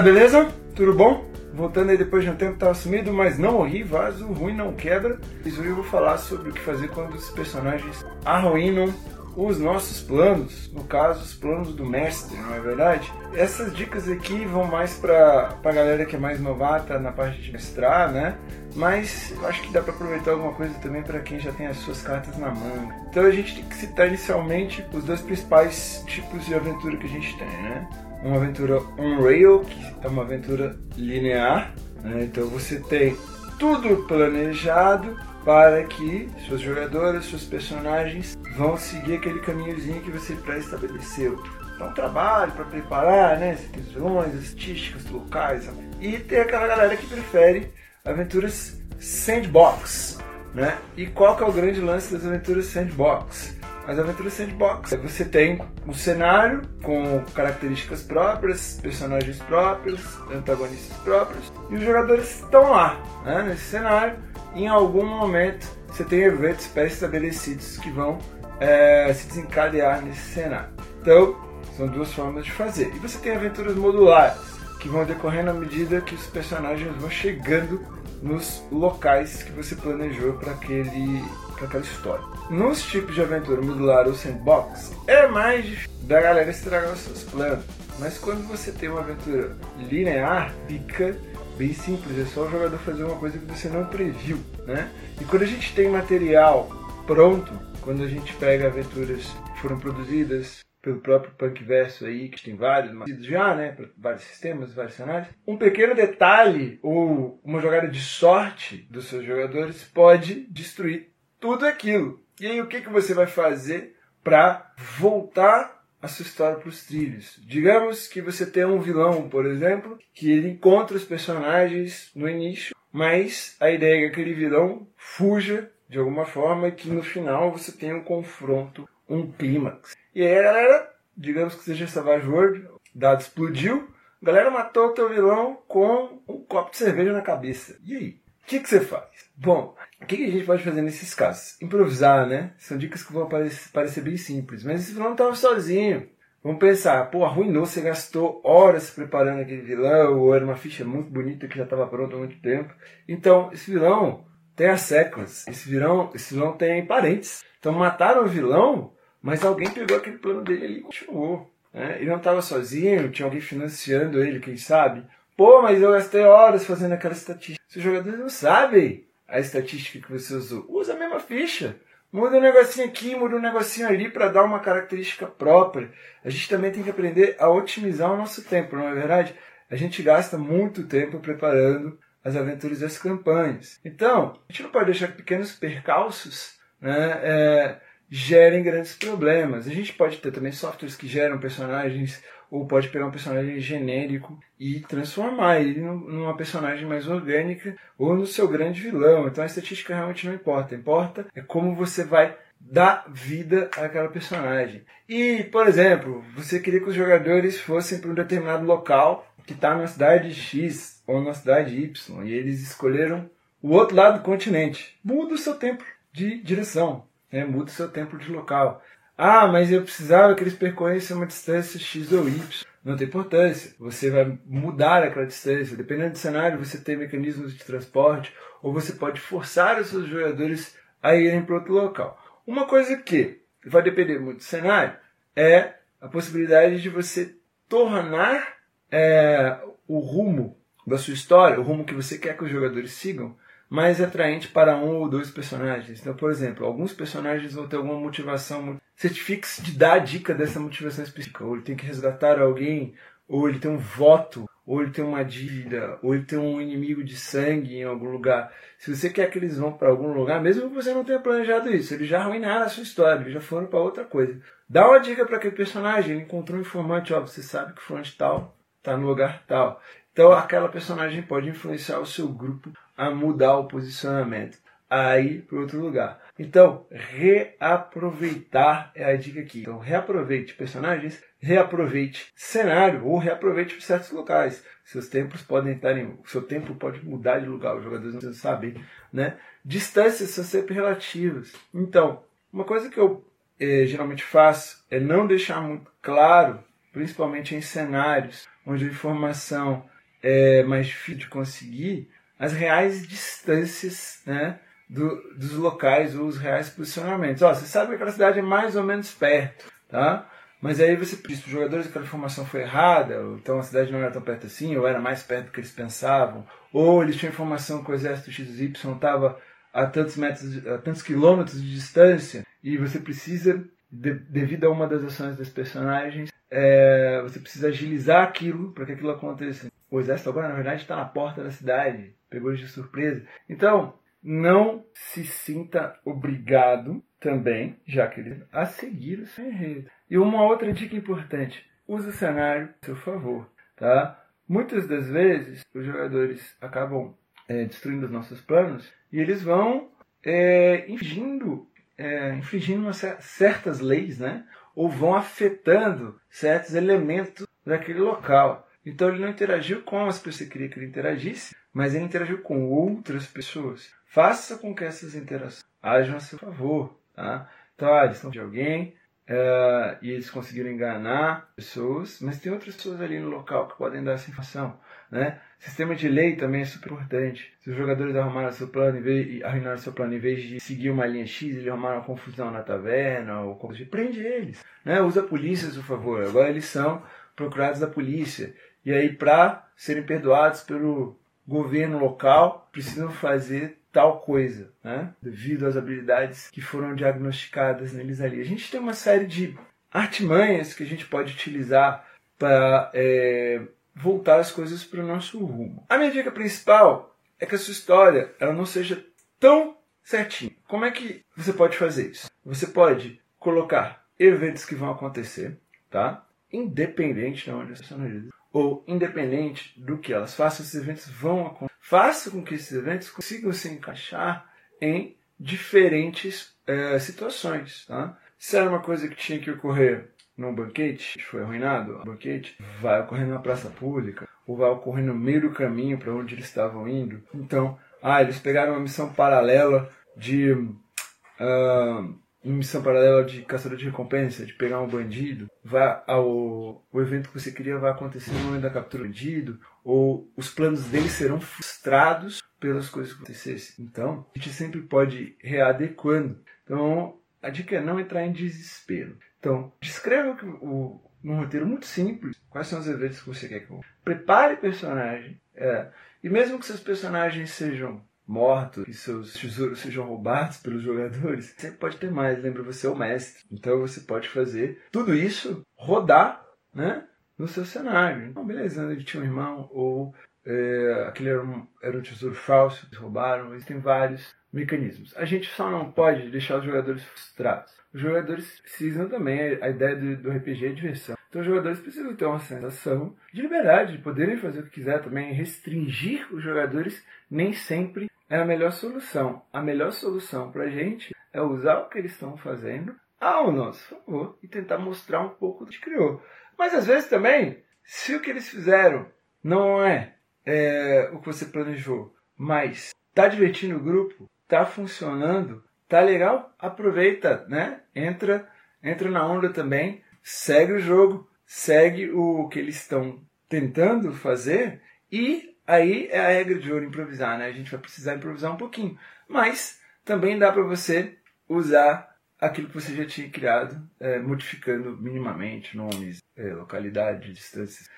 galera, beleza? Tudo bom? Voltando aí depois de um tempo tava sumido, mas não morri, vaso ruim não quebra. E hoje eu vou falar sobre o que fazer quando os personagens arruinam os nossos planos, no caso os planos do mestre, não é verdade? Essas dicas aqui vão mais para a galera que é mais novata na parte de mestrar, né? Mas eu acho que dá para aproveitar alguma coisa também para quem já tem as suas cartas na manga. Então a gente tem que citar inicialmente os dois principais tipos de aventura que a gente tem, né? Uma aventura on-rail, que é uma aventura linear, né? então você tem tudo planejado para que seus jogadores, seus personagens vão seguir aquele caminhozinho que você pré-estabeleceu. Então, trabalho para preparar, né? Você tem vilões, as estatísticas locais. E tem aquela galera que prefere aventuras sandbox, né? E qual que é o grande lance das aventuras sandbox? As aventuras sandbox, você tem um cenário com características próprias, personagens próprios, antagonistas próprios, e os jogadores estão lá, né, nesse cenário. Em algum momento você tem eventos pré-estabelecidos que vão é, se desencadear nesse cenário. Então, são duas formas de fazer. E você tem aventuras modulares, que vão decorrendo à medida que os personagens vão chegando nos locais que você planejou para aquele para aquela história. Nos tipos de aventura modular ou sandbox, é mais difícil da galera estragar os seus planos. Mas quando você tem uma aventura linear, fica bem simples, é só o jogador fazer uma coisa que você não previu, né? E quando a gente tem material pronto, quando a gente pega aventuras que foram produzidas pelo próprio Punkverso aí, que tem vários já, né, vários sistemas, vários cenários. Um pequeno detalhe ou uma jogada de sorte dos seus jogadores pode destruir tudo aquilo. E aí o que, que você vai fazer para voltar a sua história para os trilhos? Digamos que você tem um vilão, por exemplo, que ele encontra os personagens no início, mas a ideia é que aquele vilão fuja de alguma forma e que no final você tenha um confronto, um clímax. E aí a galera, digamos que seja Savage World, dado explodiu, a galera matou o teu vilão com um copo de cerveja na cabeça. E aí? O que, você faz? Bom, o que, que a gente pode fazer nesses casos? Improvisar, né? São dicas que vão parecer, bem simples. Mas esse vilão estava sozinho. Vamos pensar, pô, arruinou, você gastou horas preparando aquele vilão, ou era uma ficha muito bonita que já estava pronta há muito tempo. Então, esse vilão tem as sequence, esse vilão, esse vilão tem parentes. Então mataram o vilão, mas alguém pegou aquele plano dele ali e continuou. Né? Ele não estava sozinho, tinha alguém financiando ele, quem sabe. Pô, mas eu gastei horas fazendo aquela estatística. Se os jogadores não sabem a estatística que você usou, usa a mesma ficha. Muda um negocinho aqui, muda um negocinho ali para dar uma característica própria. A gente também tem que aprender a otimizar o nosso tempo, não é verdade? A gente gasta muito tempo preparando as aventuras das campanhas. Então, a gente não pode deixar que pequenos percalços né, é, gerem grandes problemas. A gente pode ter também softwares que geram personagens, ou pode pegar um personagem genérico e transformar ele numa personagem mais orgânica ou no seu grande vilão. Então a estatística realmente não importa. Importa é como você vai dar vida àquela personagem. E, por exemplo, você queria que os jogadores fossem para um determinado local que está na cidade X ou na cidade Y e eles escolheram o outro lado do continente. Muda o seu tempo de direção né? muda seu tempo de local. Ah, mas eu precisava que eles percorressem uma distância X ou Y. Não tem importância. Você vai mudar aquela distância. Dependendo do cenário, você tem mecanismos de transporte ou você pode forçar os seus jogadores a irem para outro local. Uma coisa que vai depender muito do cenário é a possibilidade de você tornar é, o rumo da sua história, o rumo que você quer que os jogadores sigam, mais atraente para um ou dois personagens. Então, por exemplo, alguns personagens vão ter alguma motivação. Certifique-se de dar a dica dessa motivação específica. Ou ele tem que resgatar alguém, ou ele tem um voto, ou ele tem uma dívida, ou ele tem um inimigo de sangue em algum lugar. Se você quer que eles vão para algum lugar, mesmo que você não tenha planejado isso, eles já arruinaram a sua história, eles já foram para outra coisa. Dá uma dica para aquele personagem, ele encontrou um informante, ó, você sabe que fulano tal está no lugar tal. Então aquela personagem pode influenciar o seu grupo a mudar o posicionamento, a ir para outro lugar. Então, reaproveitar é a dica aqui. Então, reaproveite personagens, reaproveite cenário ou reaproveite certos locais. Seus tempos podem estar em. Seu tempo pode mudar de lugar, os jogadores não precisam saber. Né? Distâncias são sempre relativas. Então, uma coisa que eu eh, geralmente faço é não deixar muito claro, principalmente em cenários, onde a informação é mais difícil de conseguir, as reais distâncias né, do, dos locais ou os reais posicionamentos. Ó, você sabe que aquela cidade é mais ou menos perto, tá? Mas aí você diz para os jogadores que aquela informação foi errada, ou então a cidade não era tão perto assim, ou era mais perto do que eles pensavam, ou eles tinham informação que o exército XY estava a tantos metros, a tantos quilômetros de distância, e você precisa, de, devido a uma das ações dos personagens, é, você precisa agilizar aquilo para que aquilo aconteça. O exército agora, na verdade, está na porta da cidade, pegou de surpresa. Então, não se sinta obrigado também, já que ele a seguir o seu enredo. E uma outra dica importante: use o cenário a seu favor, tá? Muitas das vezes os jogadores acabam é, destruindo os nossos planos e eles vão é, infringindo, é, infringindo certas leis, né? Ou vão afetando certos elementos daquele local. Então ele não interagiu com as pessoas que queria que ele interagisse, mas ele interagiu com outras pessoas. Faça com que essas interações hajam a seu favor. Tá? Então, ah, eles estão de alguém uh, e eles conseguiram enganar pessoas, mas tem outras pessoas ali no local que podem dar essa informação. Né? Sistema de lei também é super importante. Se os jogadores arrumaram seu plano em vez, arruinaram seu plano em vez de seguir uma linha X, eles arrumaram uma confusão na taverna, ou prende eles. Né? Usa a polícia a seu favor. Agora eles são procurados da polícia. E aí, para serem perdoados pelo governo local, precisam fazer tal coisa, né? devido às habilidades que foram diagnosticadas neles ali. A gente tem uma série de artimanhas que a gente pode utilizar para é, voltar as coisas para o nosso rumo. A minha dica principal é que a sua história ela não seja tão certinha. Como é que você pode fazer isso? Você pode colocar eventos que vão acontecer, tá? Independente de onde as personagens ou independente do que elas façam, esses eventos vão acontecer. Faça com que esses eventos consigam se encaixar em diferentes é, situações. Tá? Se era uma coisa que tinha que ocorrer num banquete, foi arruinado, o banquete vai ocorrer numa praça pública, ou vai ocorrer no meio do caminho para onde eles estavam indo. Então, ah, eles pegaram uma missão paralela de. Uh, em missão paralela de caçador de recompensa, de pegar um bandido, vai ao, o evento que você queria vai acontecer no momento da captura do bandido, ou os planos dele serão frustrados pelas coisas que acontecessem. Então, a gente sempre pode readequando. Então, a dica é não entrar em desespero. Então, descreva o, num roteiro muito simples quais são os eventos que você quer que eu prepare personagem. É, e mesmo que seus personagens sejam mortos, que seus tesouros sejam roubados pelos jogadores, sempre pode ter mais. Lembra, você é o mestre. Então você pode fazer tudo isso rodar né, no seu cenário. Então, beleza, ele tinha um irmão, ou é, aquele era um, era um tesouro falso, eles roubaram, existem vários mecanismos. A gente só não pode deixar os jogadores frustrados. Os jogadores precisam também, a ideia do, do RPG é diversão. Então os jogadores precisam ter uma sensação de liberdade, de poderem fazer o que quiser também. Restringir os jogadores nem sempre é a melhor solução. A melhor solução para a gente é usar o que eles estão fazendo ao nosso favor e tentar mostrar um pouco do que criou. Mas às vezes também, se o que eles fizeram não é, é o que você planejou, mas está divertindo o grupo, está funcionando, tá legal, aproveita, né? Entra, entra na onda também, segue o jogo, segue o que eles estão tentando fazer e Aí é a regra de ouro improvisar, né? A gente vai precisar improvisar um pouquinho. Mas também dá para você usar aquilo que você já tinha criado, é, modificando minimamente nomes, é, localidade, distâncias.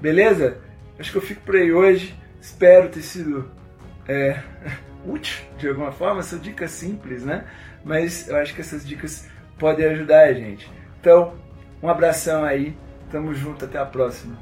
Beleza? Acho que eu fico por aí hoje. Espero ter sido é, útil de alguma forma, são dicas simples, né? Mas eu acho que essas dicas podem ajudar a gente. Então, um abração aí, tamo junto, até a próxima.